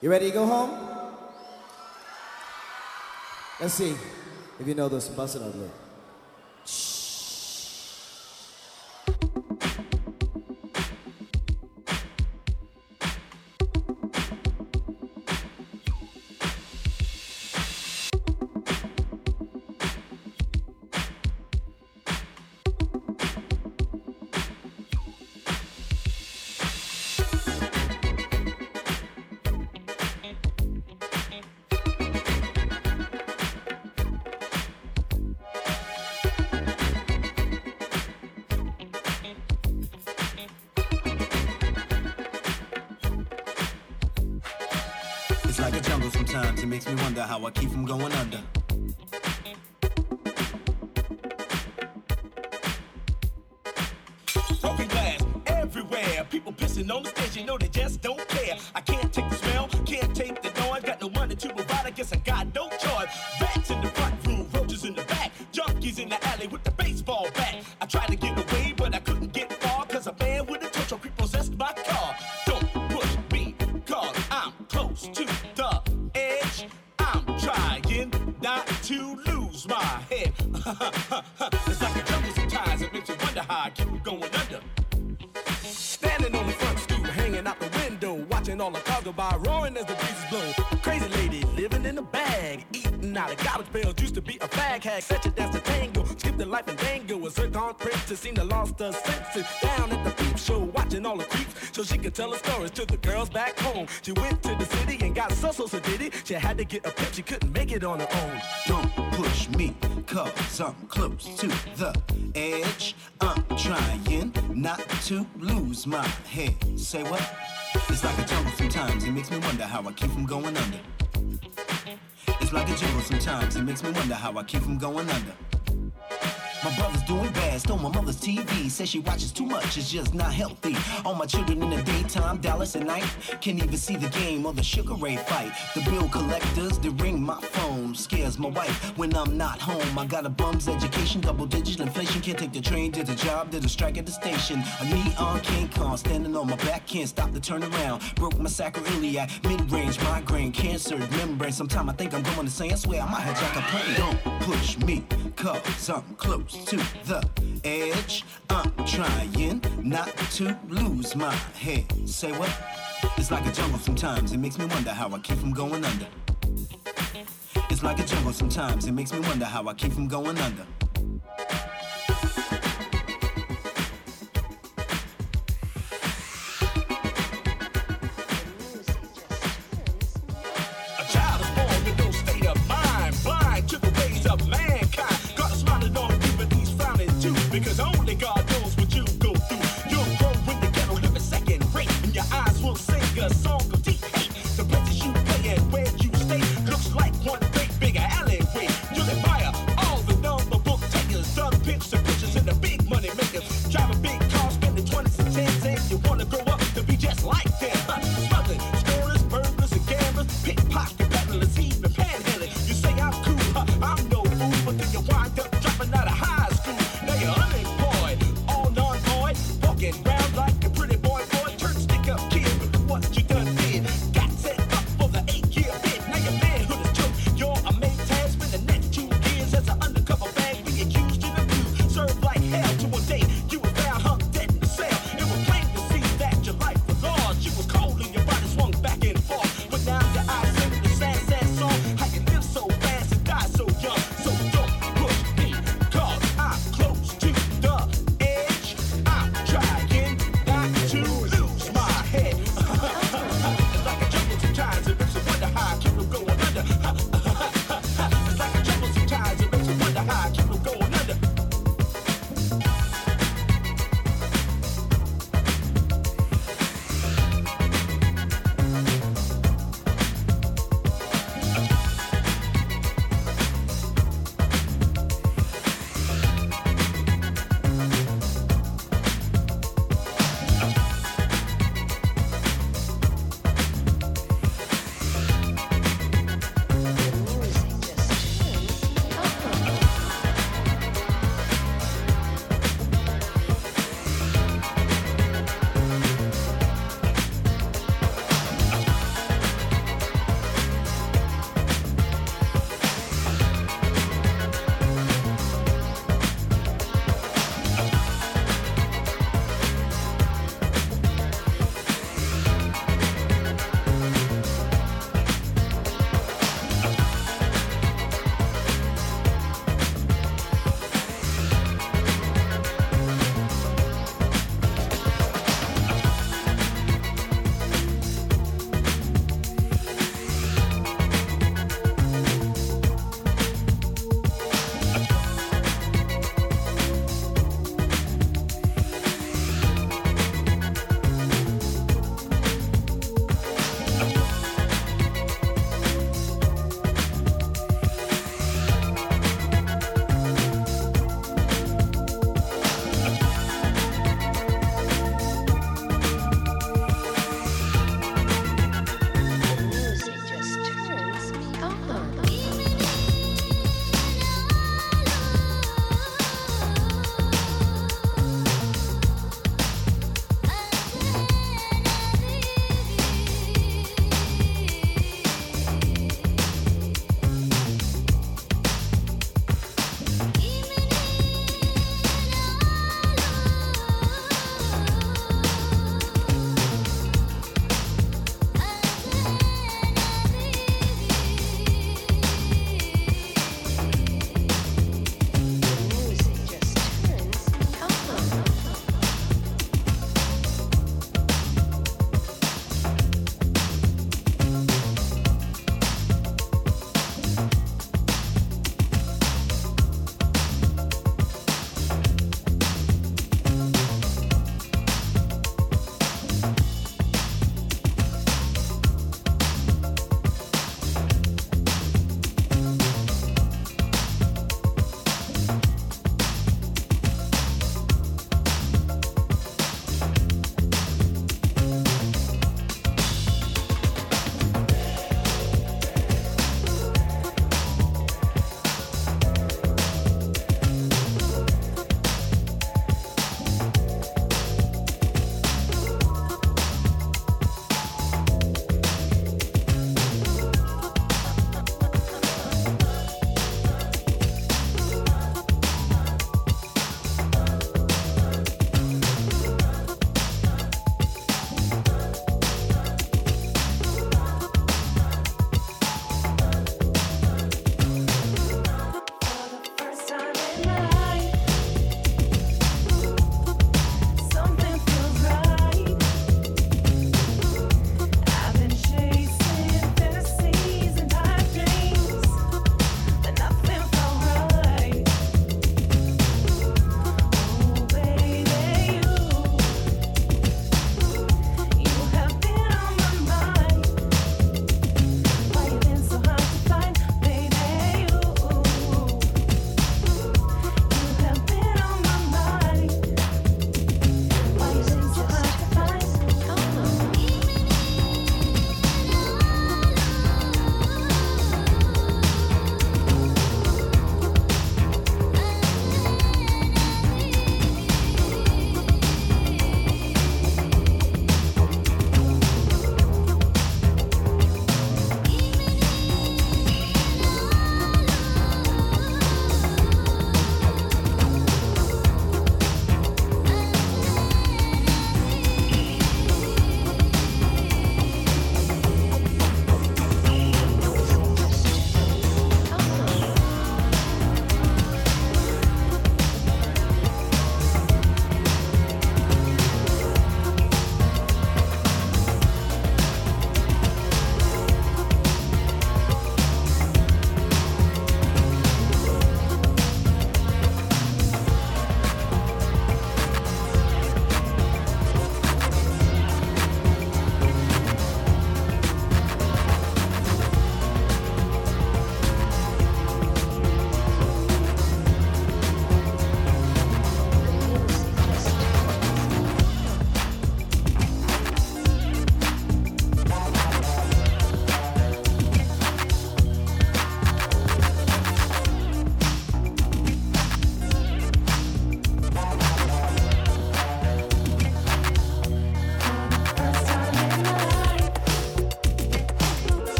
You ready to go home? Let's see if you know this bussin' ugly. It's princess seemed to lost her senses. Down at the peep show, watching all the creeps, so she could tell her stories to the girls back home. She went to the city and got so so so did it. She had to get a pimp, she couldn't make it on her own. Don't push me, cause I'm close to the edge. I'm trying not to lose my head. Say what? It's like a jungle sometimes. It makes me wonder how I keep from going under. It's like a jungle sometimes. It makes me wonder how I keep from going under. My brother's doing bad, stole my mother's TV. Says she watches too much, it's just not healthy. All my children in the daytime, Dallas at night. Can't even see the game or the Sugar Ray fight. The bill collectors, they ring my phone. Scares my wife when I'm not home. I got a bum's education, double digit inflation. Can't take the train did the job, did a strike at the station. A neon King Kong standing on my back, can't stop the turnaround. Broke my sacroiliac, mid range migraine, cancer, membrane. Sometime I think I'm going to say, I swear I might hijack a plane. Don't push me, cause I'm close to the edge. I'm trying not to lose my head. Say what? It's like a jungle sometimes. It makes me wonder how I keep from going under. It's like a jungle sometimes. It makes me wonder how I keep from going under.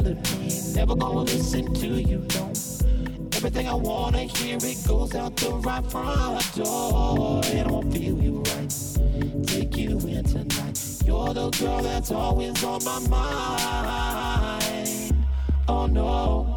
Never gonna listen to you, no. Everything I wanna hear, it goes out the right front door. And I won't feel you right. Take you in tonight. You're the girl that's always on my mind. Oh no.